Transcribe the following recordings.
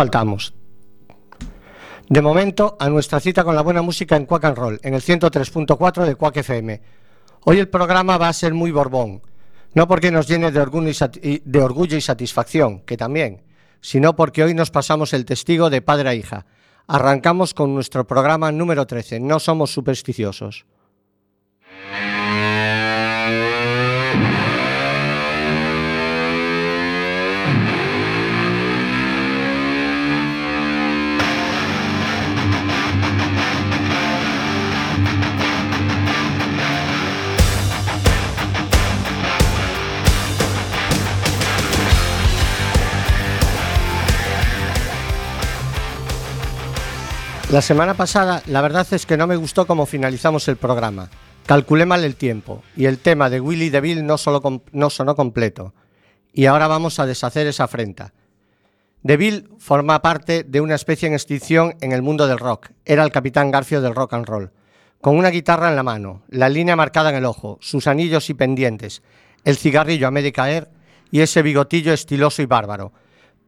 faltamos. De momento, a nuestra cita con la buena música en Quack and Roll, en el 103.4 de Quack FM. Hoy el programa va a ser muy borbón, no porque nos llene de orgullo, y de orgullo y satisfacción, que también, sino porque hoy nos pasamos el testigo de padre a hija. Arrancamos con nuestro programa número 13, No somos supersticiosos. La semana pasada, la verdad es que no me gustó cómo finalizamos el programa. Calculé mal el tiempo y el tema de Willy DeVille no, sonó completo. Y ahora vamos a deshacer esa afrenta. DeVille forma parte de una especie en extinción en el mundo del rock. Era el capitán Garfio del rock and roll. Con una guitarra en la mano, la línea marcada en el ojo, sus anillos y pendientes, el cigarrillo a medio caer y ese bigotillo estiloso y bárbaro.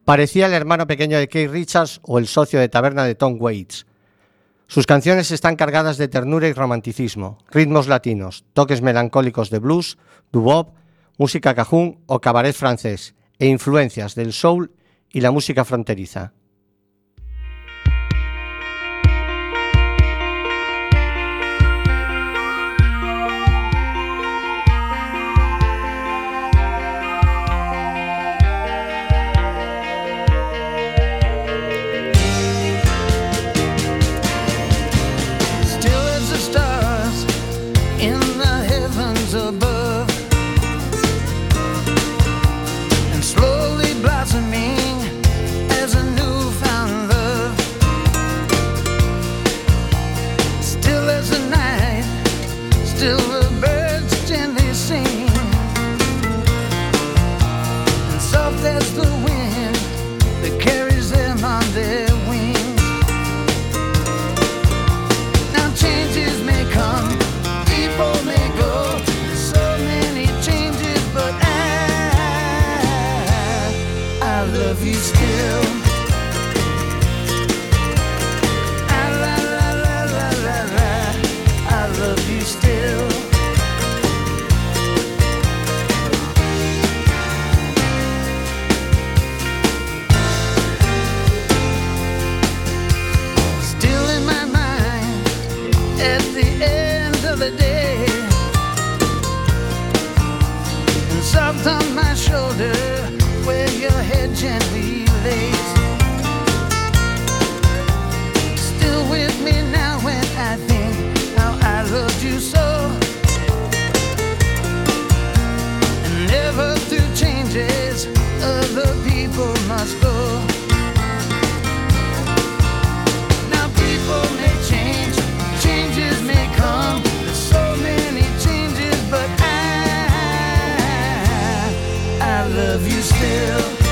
Parecía el hermano pequeño de Keith Richards o el socio de taberna de Tom Waits. Sus canciones están cargadas de ternura y romanticismo, ritmos latinos, toques melancólicos de blues, doo-wop, música cajún o cabaret francés, e influencias del soul y la música fronteriza. live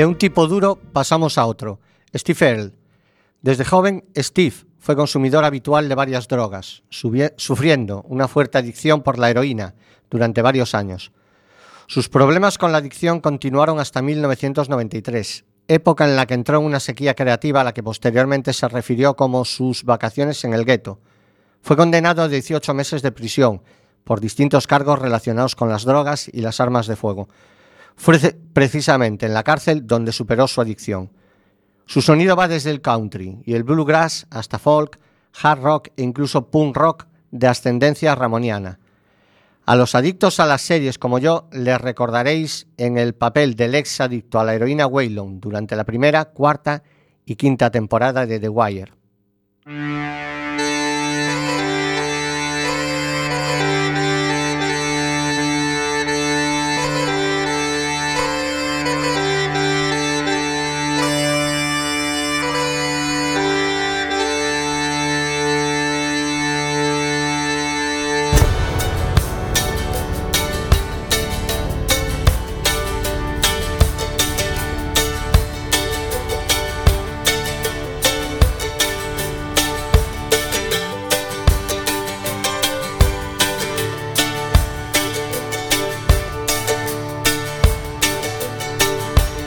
De un tipo duro pasamos a otro. Steve Earle. Desde joven, Steve fue consumidor habitual de varias drogas, sufriendo una fuerte adicción por la heroína durante varios años. Sus problemas con la adicción continuaron hasta 1993, época en la que entró en una sequía creativa a la que posteriormente se refirió como sus vacaciones en el gueto. Fue condenado a 18 meses de prisión por distintos cargos relacionados con las drogas y las armas de fuego. Fue precisamente en la cárcel donde superó su adicción. Su sonido va desde el country y el bluegrass hasta folk, hard rock e incluso punk rock de ascendencia ramoniana. A los adictos a las series como yo les recordaréis en el papel del ex adicto a la heroína Waylon durante la primera, cuarta y quinta temporada de The Wire.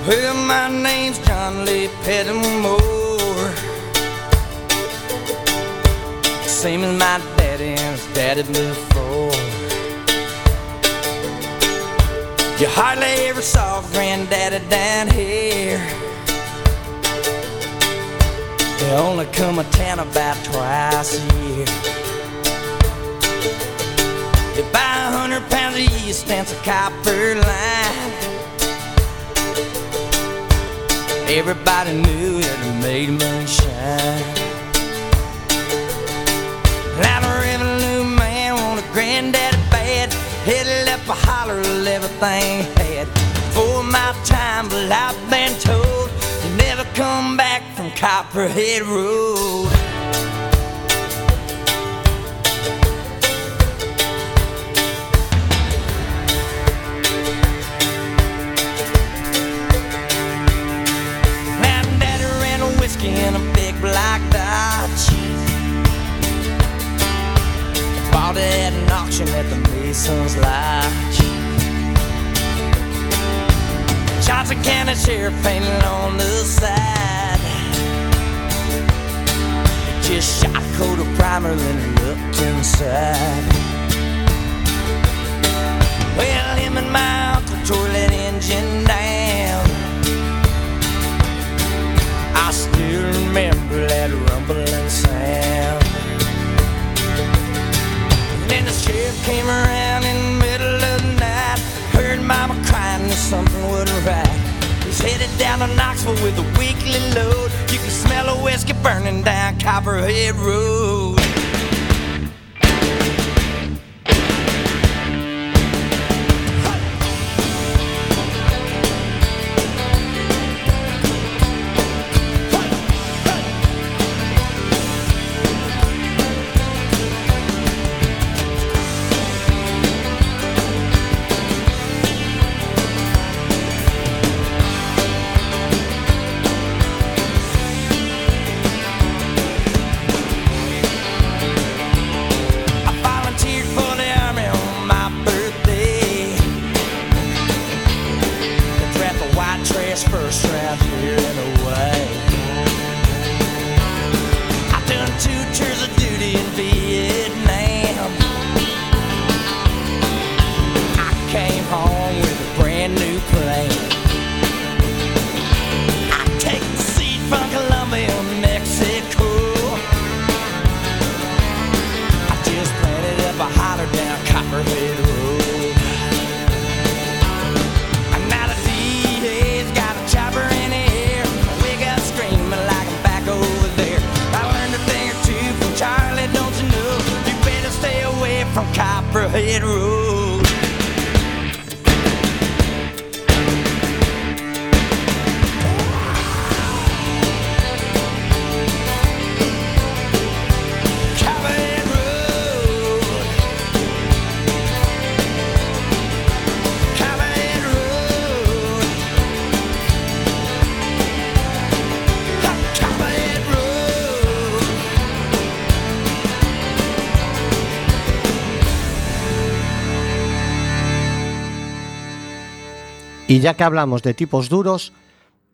Well, my name's John Lee Pettimore. Same as my daddy and his daddy before. You hardly ever saw granddaddy down here. They only come a town about twice a year. You buy a hundred pounds of yeast, and a copper line. Everybody knew that it made moonshine. Now the revenue man wanted granddaddy bad. Headed left a holler of everything he had. For my time, but I've been told to never come back from Copperhead Road. found it at an auction at the Mason's Lodge. Shots of cannon share painted on the side. Just shot a coat of primer, then looked inside. Well, him and my uncle tore that engine down. I still remember that rumble. to Knoxville with a weekly load. You can smell a whiskey burning down Copperhead Road. Y ya que hablamos de tipos duros,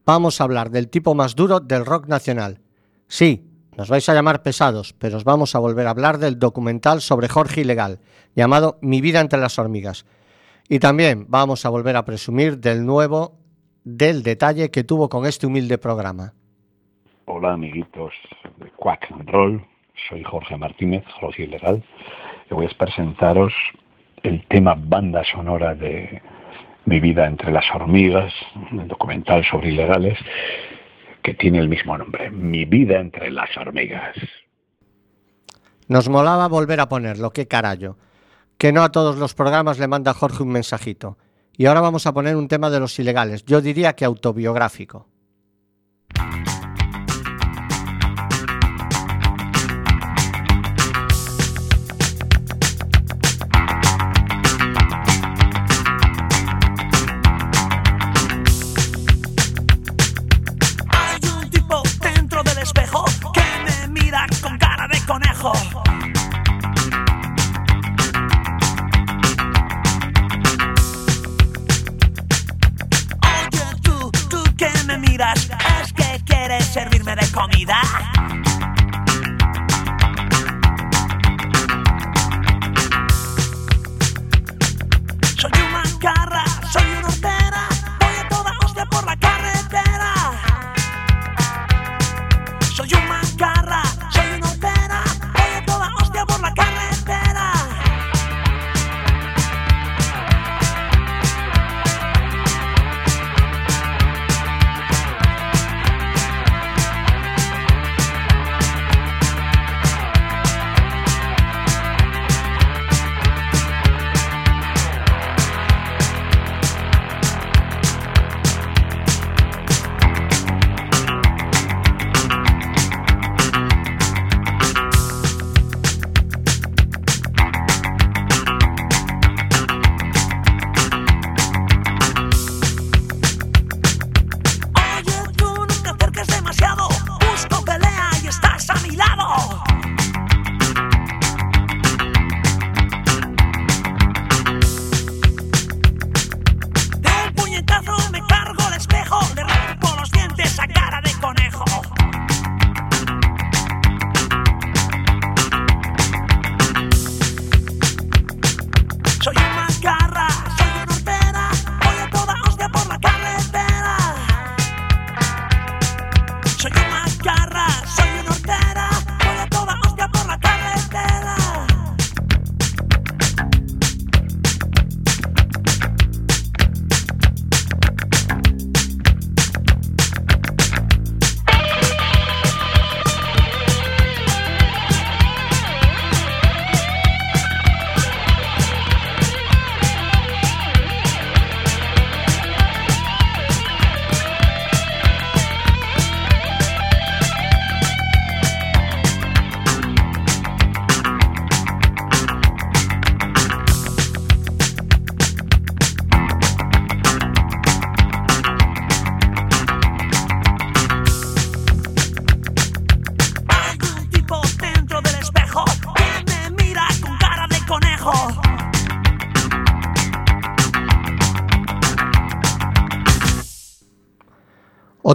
vamos a hablar del tipo más duro del rock nacional. Sí, nos vais a llamar pesados, pero os vamos a volver a hablar del documental sobre Jorge Ilegal, llamado Mi vida entre las hormigas. Y también vamos a volver a presumir del nuevo, del detalle que tuvo con este humilde programa. Hola amiguitos de Quack and Roll, soy Jorge Martínez, Jorge Ilegal, y voy a presentaros el tema banda sonora de Mi vida entre las hormigas, el documental sobre ilegales, que tiene el mismo nombre, Mi vida entre las hormigas. Nos molaba volver a ponerlo, qué carajo. Que no a todos los programas le manda Jorge un mensajito. Y ahora vamos a poner un tema de los ilegales, yo diría que autobiográfico.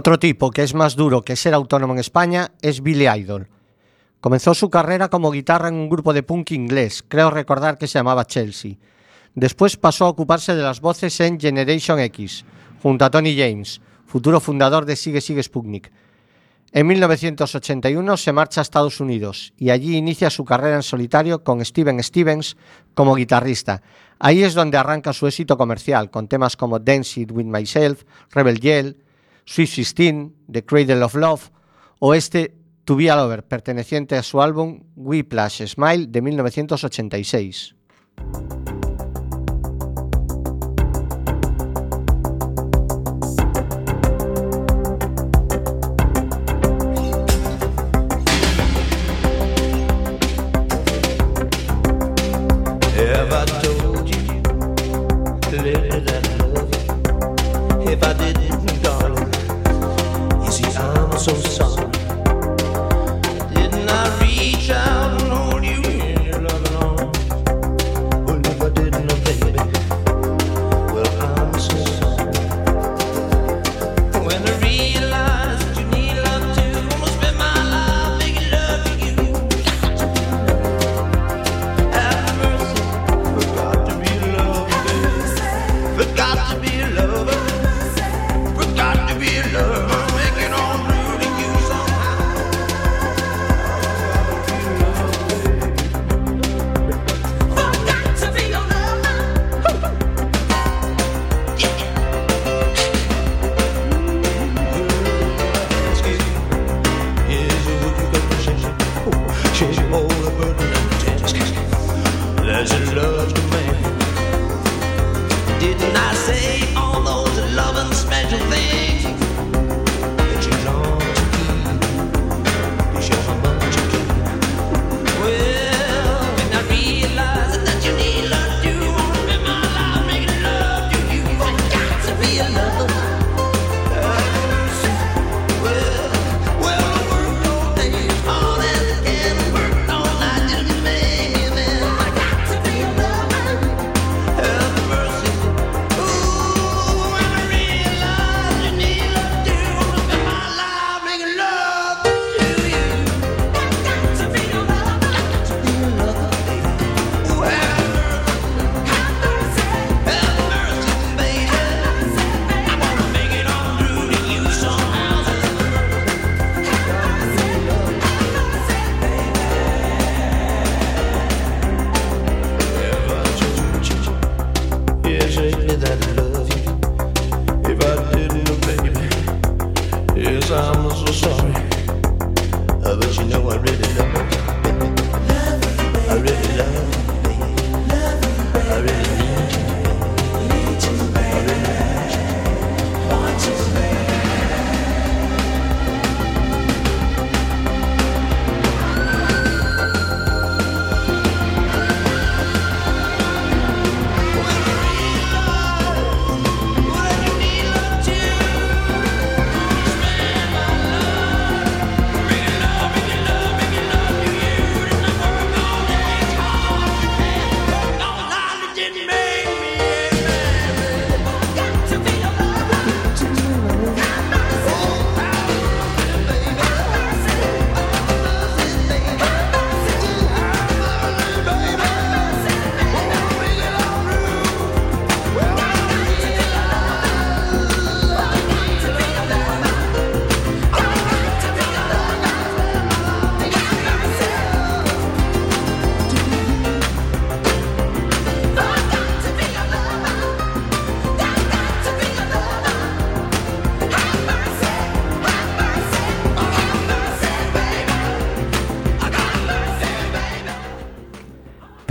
Otro tipo que es más duro que ser autónomo en España es Billy Idol. Comenzó su carrera como guitarra en un grupo de punk inglés, creo recordar que se llamaba Chelsea. Después pasó a ocuparse de las voces en Generation X, junto a Tony James, futuro fundador de Sigue Sigue Sputnik. En 1981 se marcha a Estados Unidos y allí inicia su carrera en solitario con Steven Stevens como guitarrista. Ahí es donde arranca su éxito comercial, con temas como Dance It With Myself, Rebel Yell, Sweet 16, The Cradle of Love o este To Be a Lover, perteneciente a su álbum Whiplash Smile de 1986.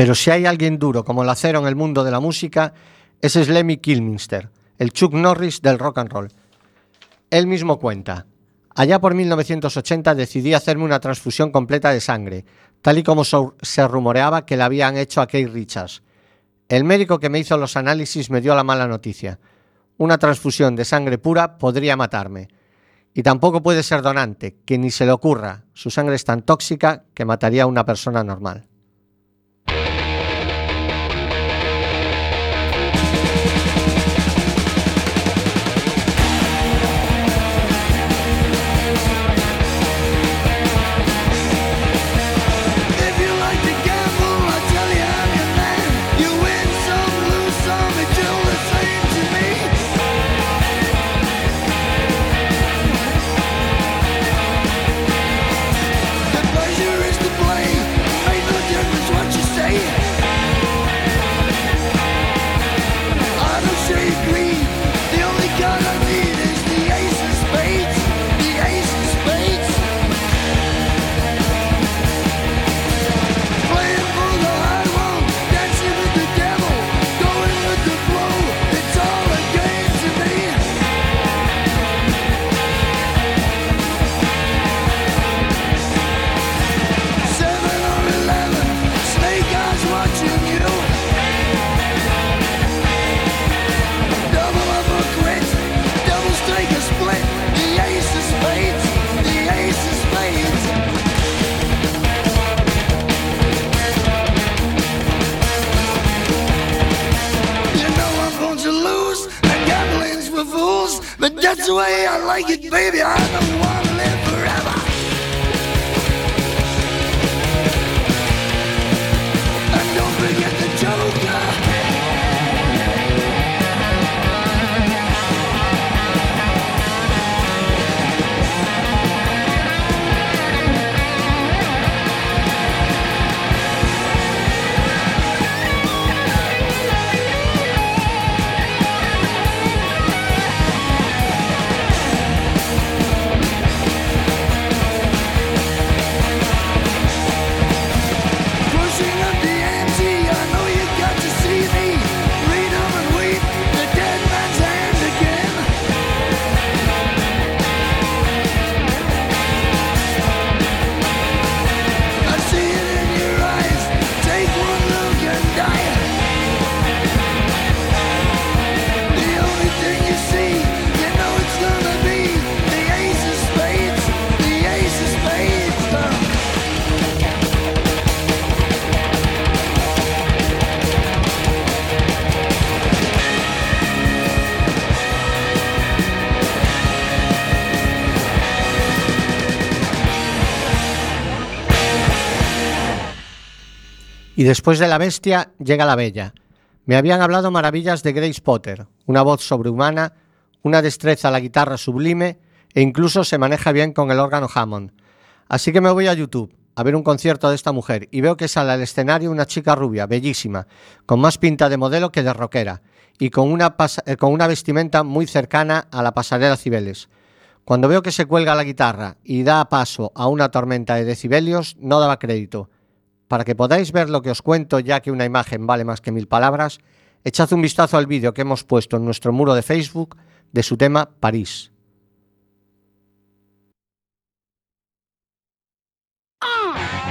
Pero si hay alguien duro como el acero en el mundo de la música, es Lemmy Kilminster, el Chuck Norris del rock and roll. Él mismo cuenta, allá por 1980 decidí hacerme una transfusión completa de sangre, tal y como se rumoreaba que le habían hecho a Keith Richards. El médico que me hizo los análisis me dio la mala noticia. Una transfusión de sangre pura podría matarme. Y tampoco puede ser donante, que ni se le ocurra. Su sangre es tan tóxica que mataría a una persona normal. Y después de la bestia llega la bella. Me habían hablado maravillas de Grace Potter, una voz sobrehumana, una destreza a la guitarra sublime e incluso se maneja bien con el órgano Hammond. Así que me voy a YouTube a ver un concierto de esta mujer y veo que sale al escenario una chica rubia, bellísima, con más pinta de modelo que de rockera y con una, eh, con una vestimenta muy cercana a la pasarela Cibeles. Cuando veo que se cuelga la guitarra y da paso a una tormenta de decibelios, no daba crédito. Para que podáis ver lo que os cuento, ya que una imagen vale más que mil palabras, echad un vistazo al vídeo que hemos puesto en nuestro muro de Facebook de su tema París. Ah.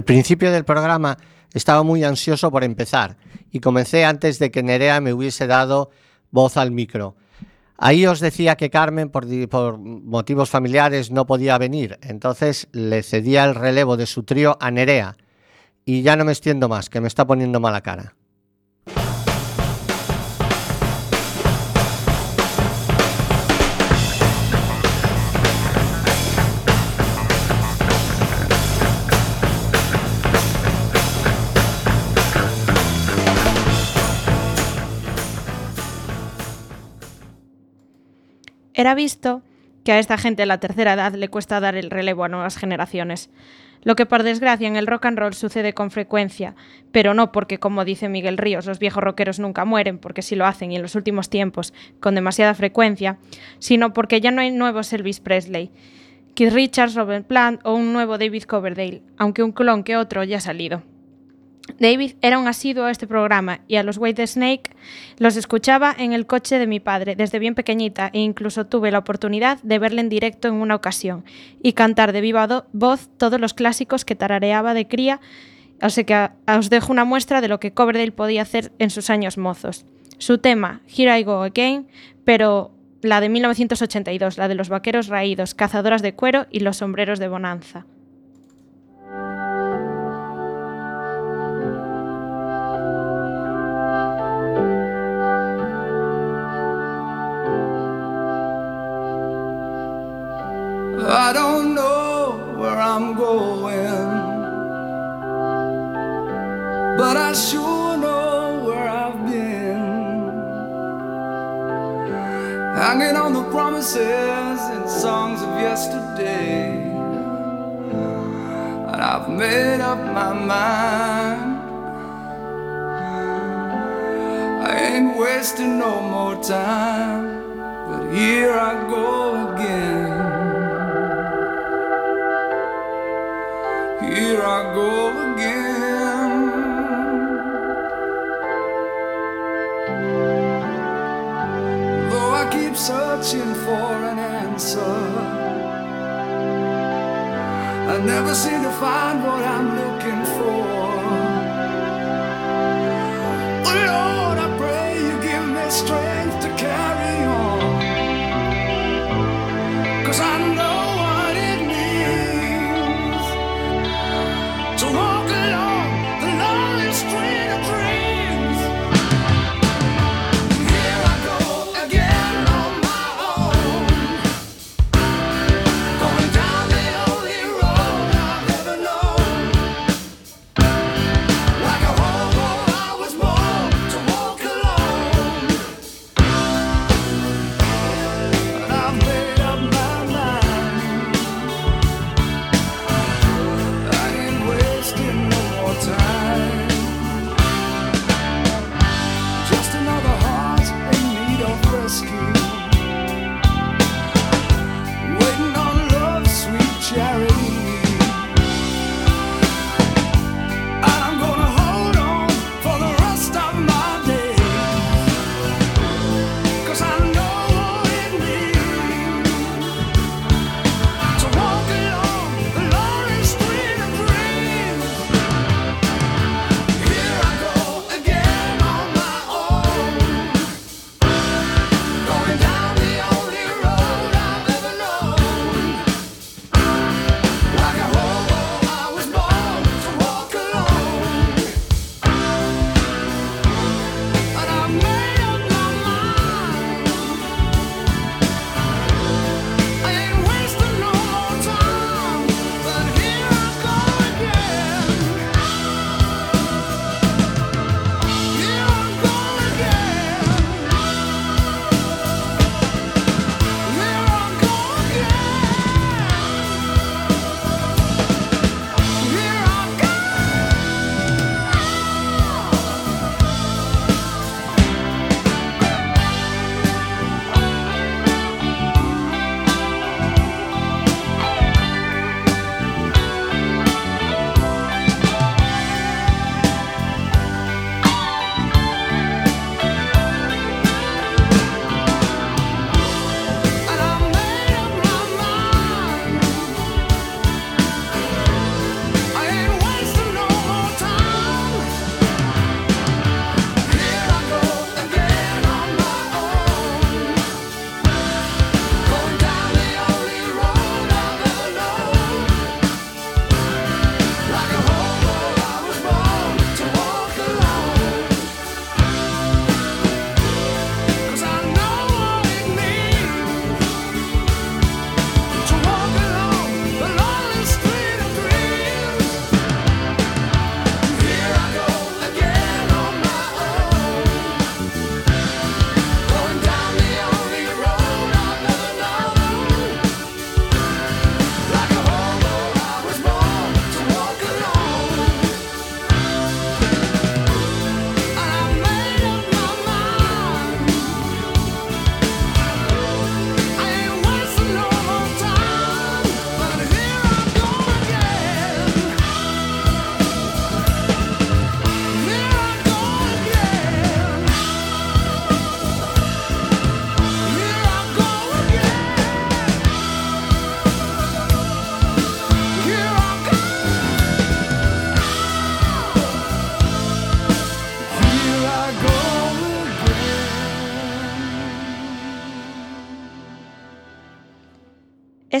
Al principio del programa estaba muy ansioso por empezar y comencé antes de que Nerea me hubiese dado voz al micro. Ahí os decía que Carmen, por, por motivos familiares, no podía venir, entonces le cedía el relevo de su trío a Nerea. Y ya no me extiendo más, que me está poniendo mala cara. Era visto que a esta gente de la tercera edad le cuesta dar el relevo a nuevas generaciones. Lo que por desgracia en el rock and roll sucede con frecuencia, pero no porque, como dice Miguel Ríos, los viejos rockeros nunca mueren, porque sí lo hacen y en los últimos tiempos con demasiada frecuencia, sino porque ya no hay nuevos Elvis Presley, Keith Richards, Robert Plant o un nuevo David Coverdale, aunque un clon que otro ya ha salido. David era un asiduo a este programa y a los White Snake los escuchaba en el coche de mi padre desde bien pequeñita e incluso tuve la oportunidad de verle en directo en una ocasión y cantar de viva voz todos los clásicos que tarareaba de cría, así que a- os dejo una muestra de lo que Coverdale podía hacer en sus años mozos. Su tema, Here I Go Again, pero la de 1982, la de los vaqueros raídos, cazadoras de cuero y los sombreros de bonanza. I don't know where I'm going, but I sure know where I've been. Hanging on the promises and songs of yesterday, and I've made up my mind. I ain't wasting no more time, but here I go again. Here I go again. Though I keep searching for an answer, I never seem to find what I'm looking for.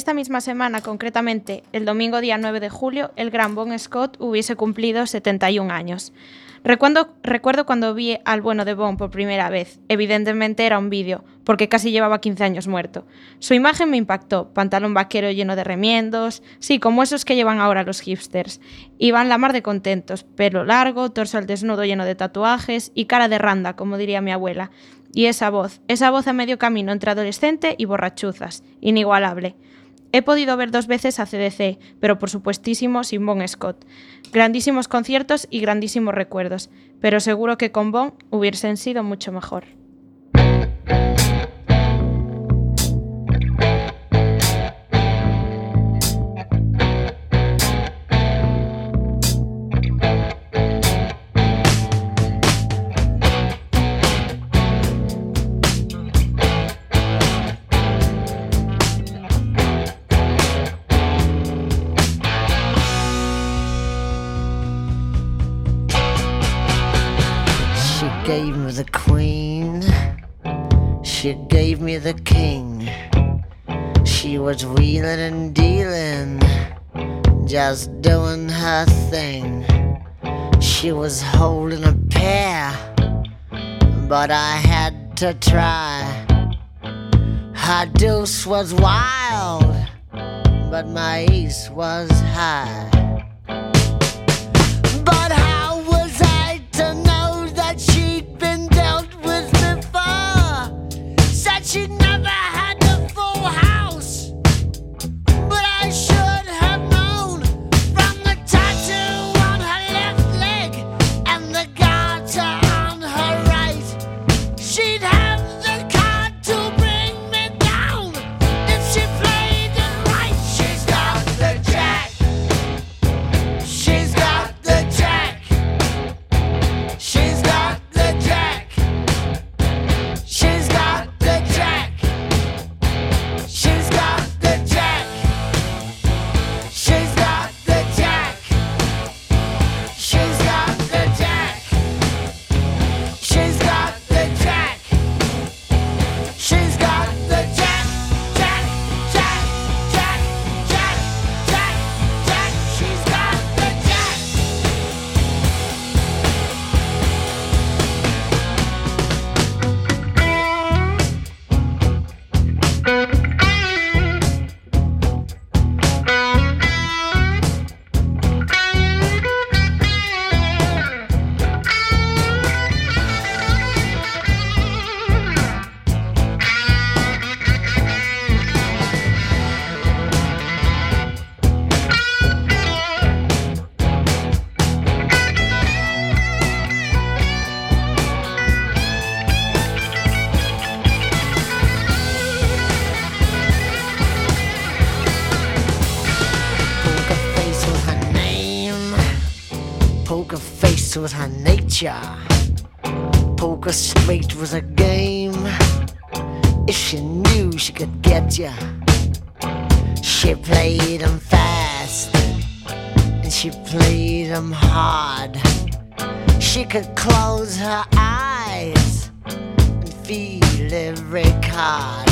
Esta misma semana, concretamente el domingo día 9 de julio, el gran Bon Scott hubiese cumplido 71 años. Recuerdo, cuando vi al bueno de Bon por primera vez. Evidentemente era un vídeo, porque casi llevaba 15 años muerto. Su imagen me impactó. Pantalón vaquero lleno de remiendos, sí, como esos que llevan ahora los hipsters. Iban la mar de contentos, pelo largo, torso al desnudo lleno de tatuajes y cara de randa, como diría mi abuela. Y esa voz, esa voz a medio camino entre adolescente y borrachuzas, inigualable. He podido ver dos veces a CDC, pero por supuestísimo sin Bon Scott. Grandísimos conciertos y grandísimos recuerdos, pero seguro que con Bon hubiesen sido mucho mejor. She gave me the king. She was wheeling and dealing, just doing her thing. She was holding a pair, but I had to try. Her deuce was wild, but my ace was high. With her nature. Poker straight was a game. If she knew she could get ya, she played 'em fast and she played 'em hard. She could close her eyes and feel every card.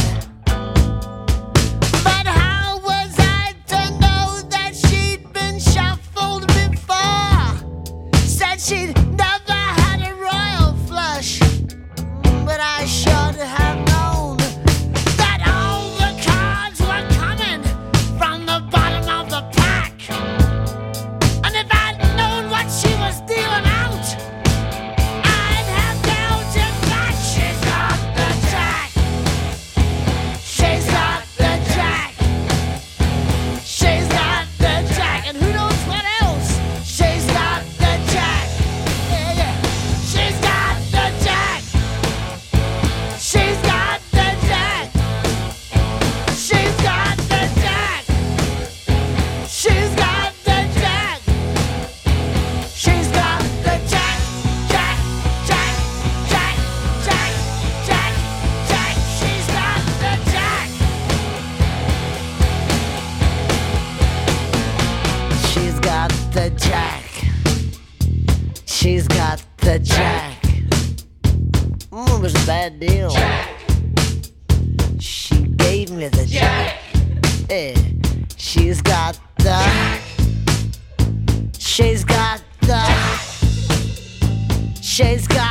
The jack. Mm, it was a bad deal. She gave me the jack. Yeah. She's got the. Jack. She's got the. She's got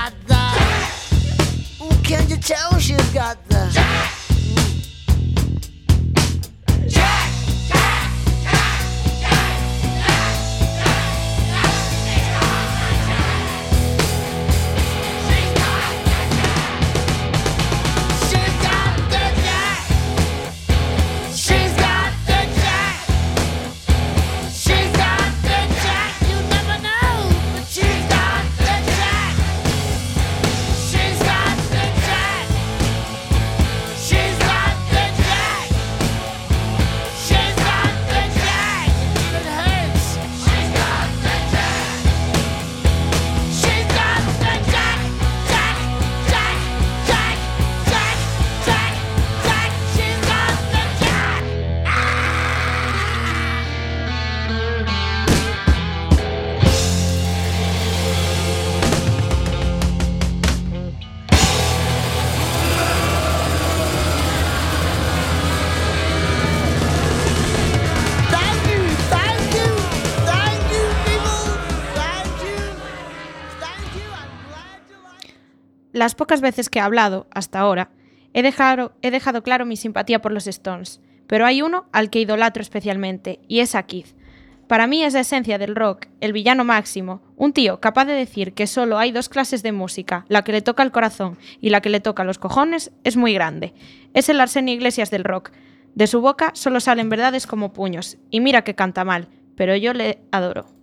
Las pocas veces que he hablado, hasta ahora, he dejado, he dejado claro mi simpatía por los Stones, pero hay uno al que idolatro especialmente, y es a Keith. Para mí es la esencia del rock, el villano máximo, un tío capaz de decir que solo hay dos clases de música, la que le toca el corazón y la que le toca los cojones, es muy grande. Es el Arsenio Iglesias del rock. De su boca solo salen verdades como puños, y mira que canta mal, pero yo le adoro.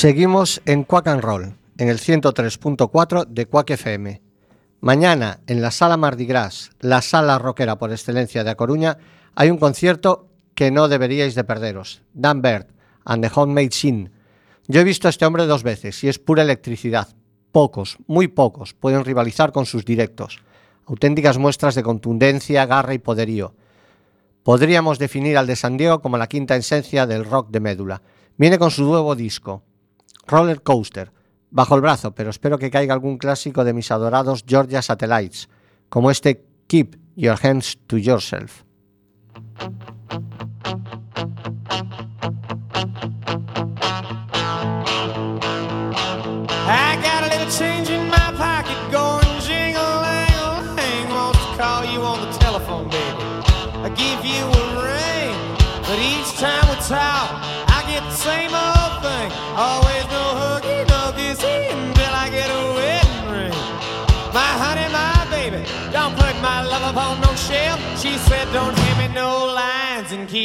Seguimos en Quack and Roll, en el 103.4 de Quack FM. Mañana, en la Sala Mardi Gras, la sala rockera por excelencia de A Coruña, hay un concierto que no deberíais de perderos. Dan Bird and the Homemade Sin. Yo he visto a este hombre dos veces y es pura electricidad. Pocos, muy pocos, pueden rivalizar con sus directos. Auténticas muestras de contundencia, garra y poderío. Podríamos definir al de San Diego como la quinta esencia del rock de médula. Viene con su nuevo disco, Roller Coaster, bajo el brazo, pero espero que caiga algún clásico de mis adorados Georgia Satellites, como este Keep Your Hands to Yourself.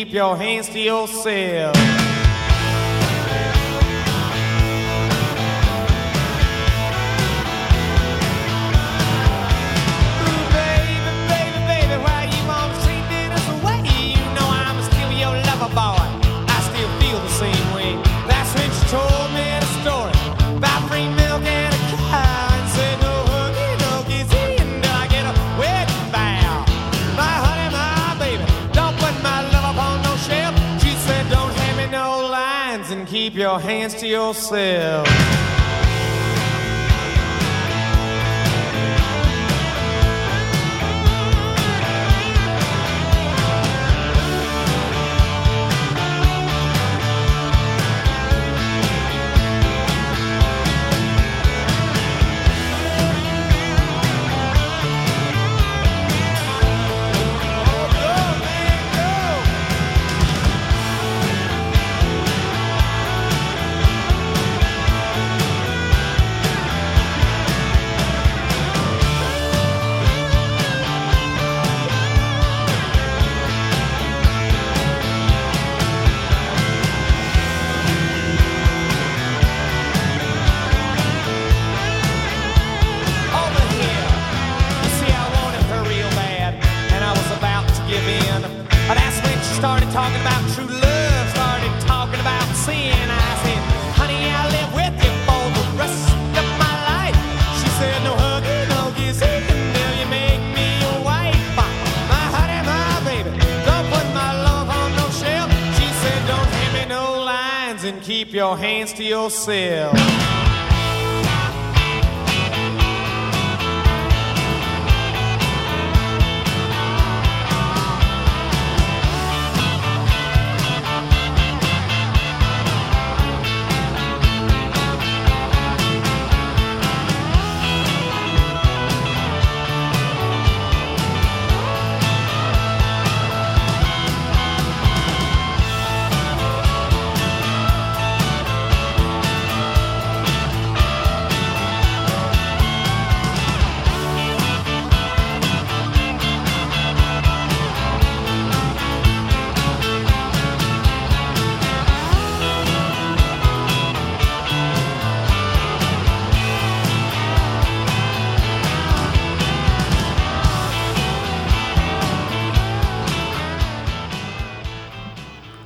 Keep your hands to yourself. Keep your hands to yourself.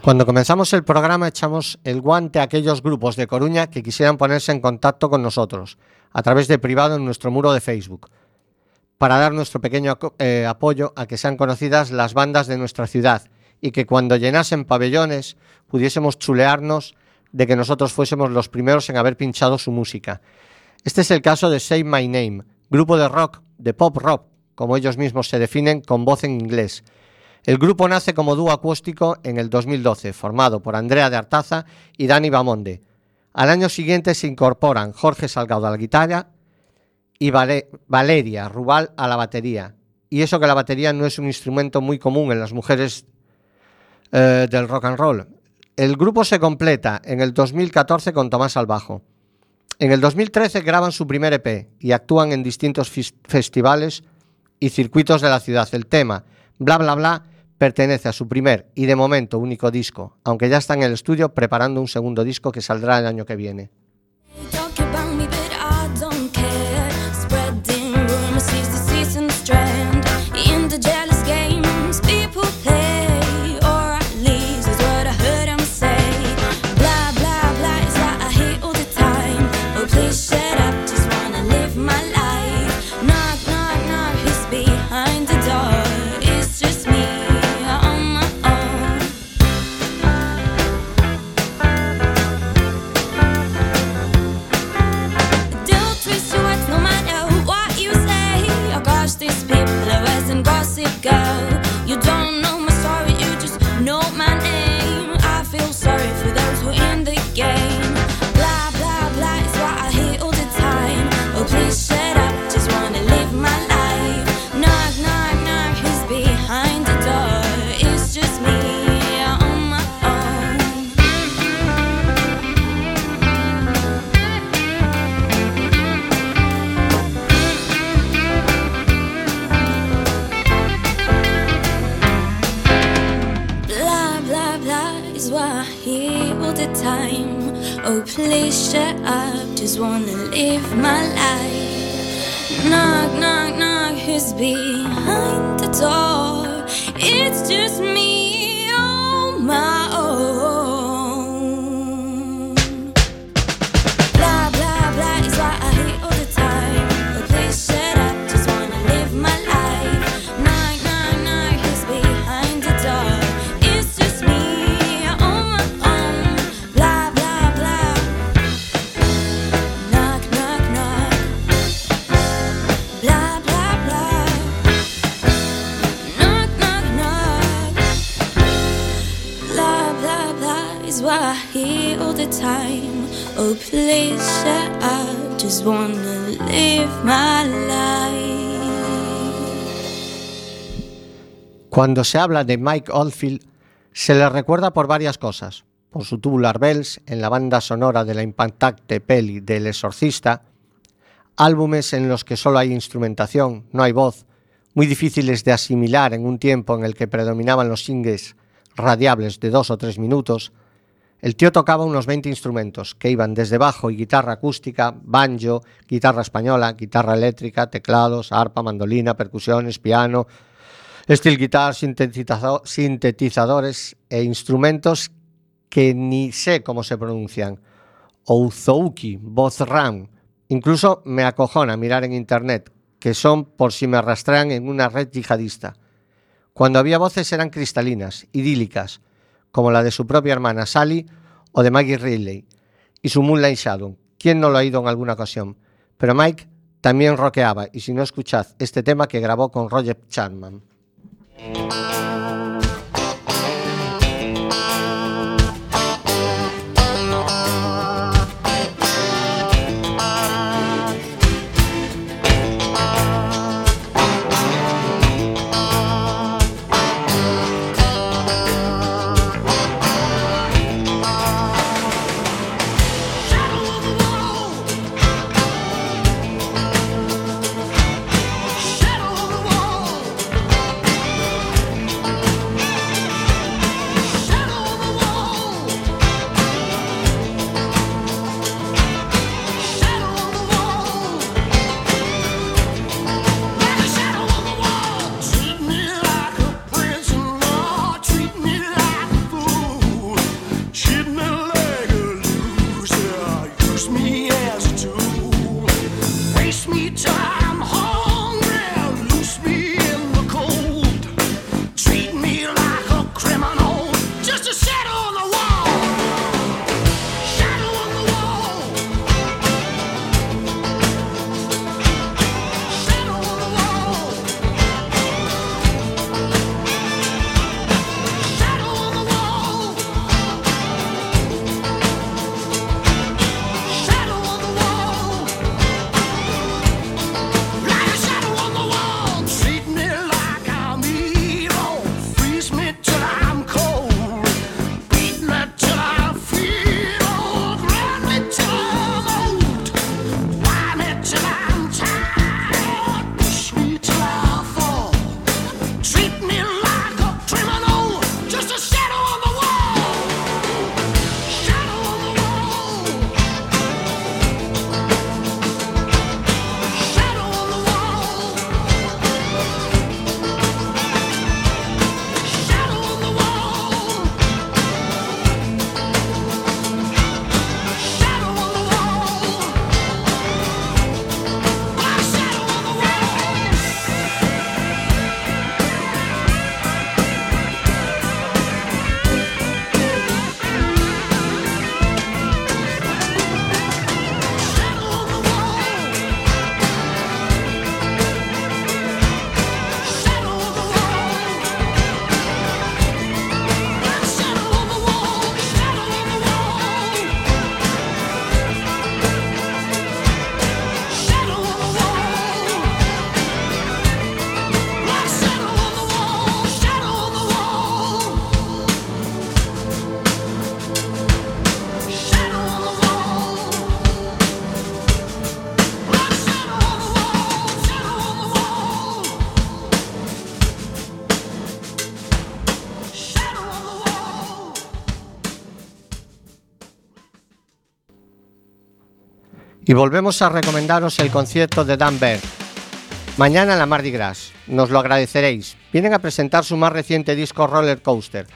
Cuando comenzamos el programa echamos el guante a aquellos grupos de Coruña que quisieran ponerse en contacto con nosotros a través de privado en nuestro muro de Facebook para dar nuestro pequeño eh, apoyo a que sean conocidas las bandas de nuestra ciudad y que cuando llenasen pabellones pudiésemos chulearnos de que nosotros fuésemos los primeros en haber pinchado su música. Este es el caso de Say My Name, grupo de rock, de pop rock, como ellos mismos se definen, con voz en inglés. El grupo nace como dúo acústico en el 2012, formado por Andrea de Artaza y Dani Bamonde. Al año siguiente se incorporan Jorge Salgado a la guitarra y Vale- Valeria Rubal a la batería. Y eso que la batería no es un instrumento muy común en las mujeres eh, del rock and roll. El grupo se completa en el 2014 con Tomás al bajo. En el 2013 graban su primer EP y actúan en distintos festivales y circuitos de la ciudad. El tema, bla bla bla, pertenece a su primer y de momento único disco, aunque ya está en el estudio preparando un segundo disco que saldrá el año que viene. Wanna live my life. Knock, knock, knock, who's behind Cuando se habla de Mike Oldfield, se le recuerda por varias cosas. Por su Tubular Bells en la banda sonora de la impactante peli del Exorcista, álbumes en los que solo hay instrumentación, no hay voz, muy difíciles de asimilar en un tiempo en el que predominaban los singles radiables de dos o tres minutos, el tío tocaba unos 20 instrumentos que iban desde bajo y guitarra acústica, banjo, guitarra española, guitarra eléctrica, teclados, arpa, mandolina, percusiones, piano, steel guitar, sintetizadores e instrumentos que ni sé cómo se pronuncian. Ouzouki, voz RAM. Incluso me acojona mirar en internet, que son por si me rastrean en una red yihadista. Cuando había voces eran cristalinas, idílicas, como la de su propia hermana Sally o de Maggie Ridley, y su Moonlight Shadow. ¿Quién no lo ha oído en alguna ocasión? Pero Mike también rockeaba, y si no escuchad este tema que grabó con Roger Chapman. Música Y volvemos a recomendaros el concierto de Dan Berg. Mañana en la Mardi Gras. Nos lo agradeceréis. Vienen a presentar su más reciente disco Roller Coaster.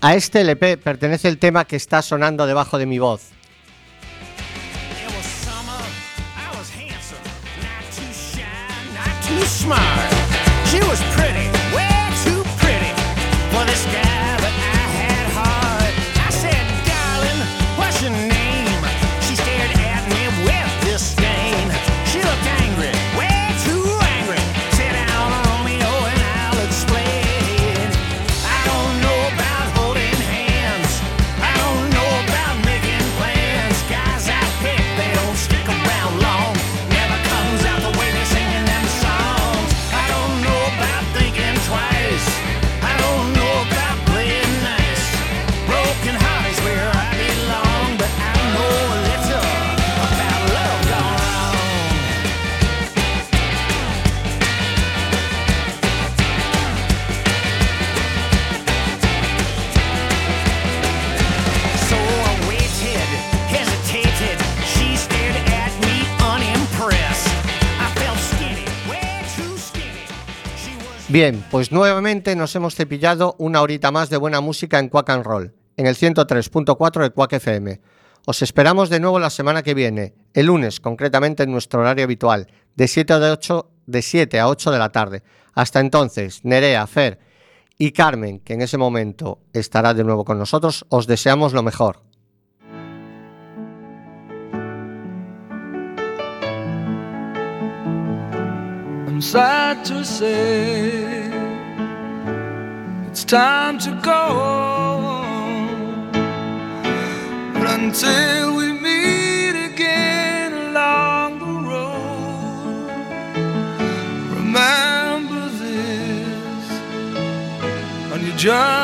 A este LP pertenece el tema que está sonando debajo de mi voz. Bien, pues nuevamente nos hemos cepillado una horita más de buena música en Quack and Roll, en el 103.4 de Quack FM. Os esperamos de nuevo la semana que viene, el lunes, concretamente en nuestro horario habitual, de 7 a 8 de, 7 a 8 de la tarde. Hasta entonces, Nerea, Fer y Carmen, que en ese momento estará de nuevo con nosotros, os deseamos lo mejor. Sad to say it's time to go. But until we meet again along the road, remember this on your journey.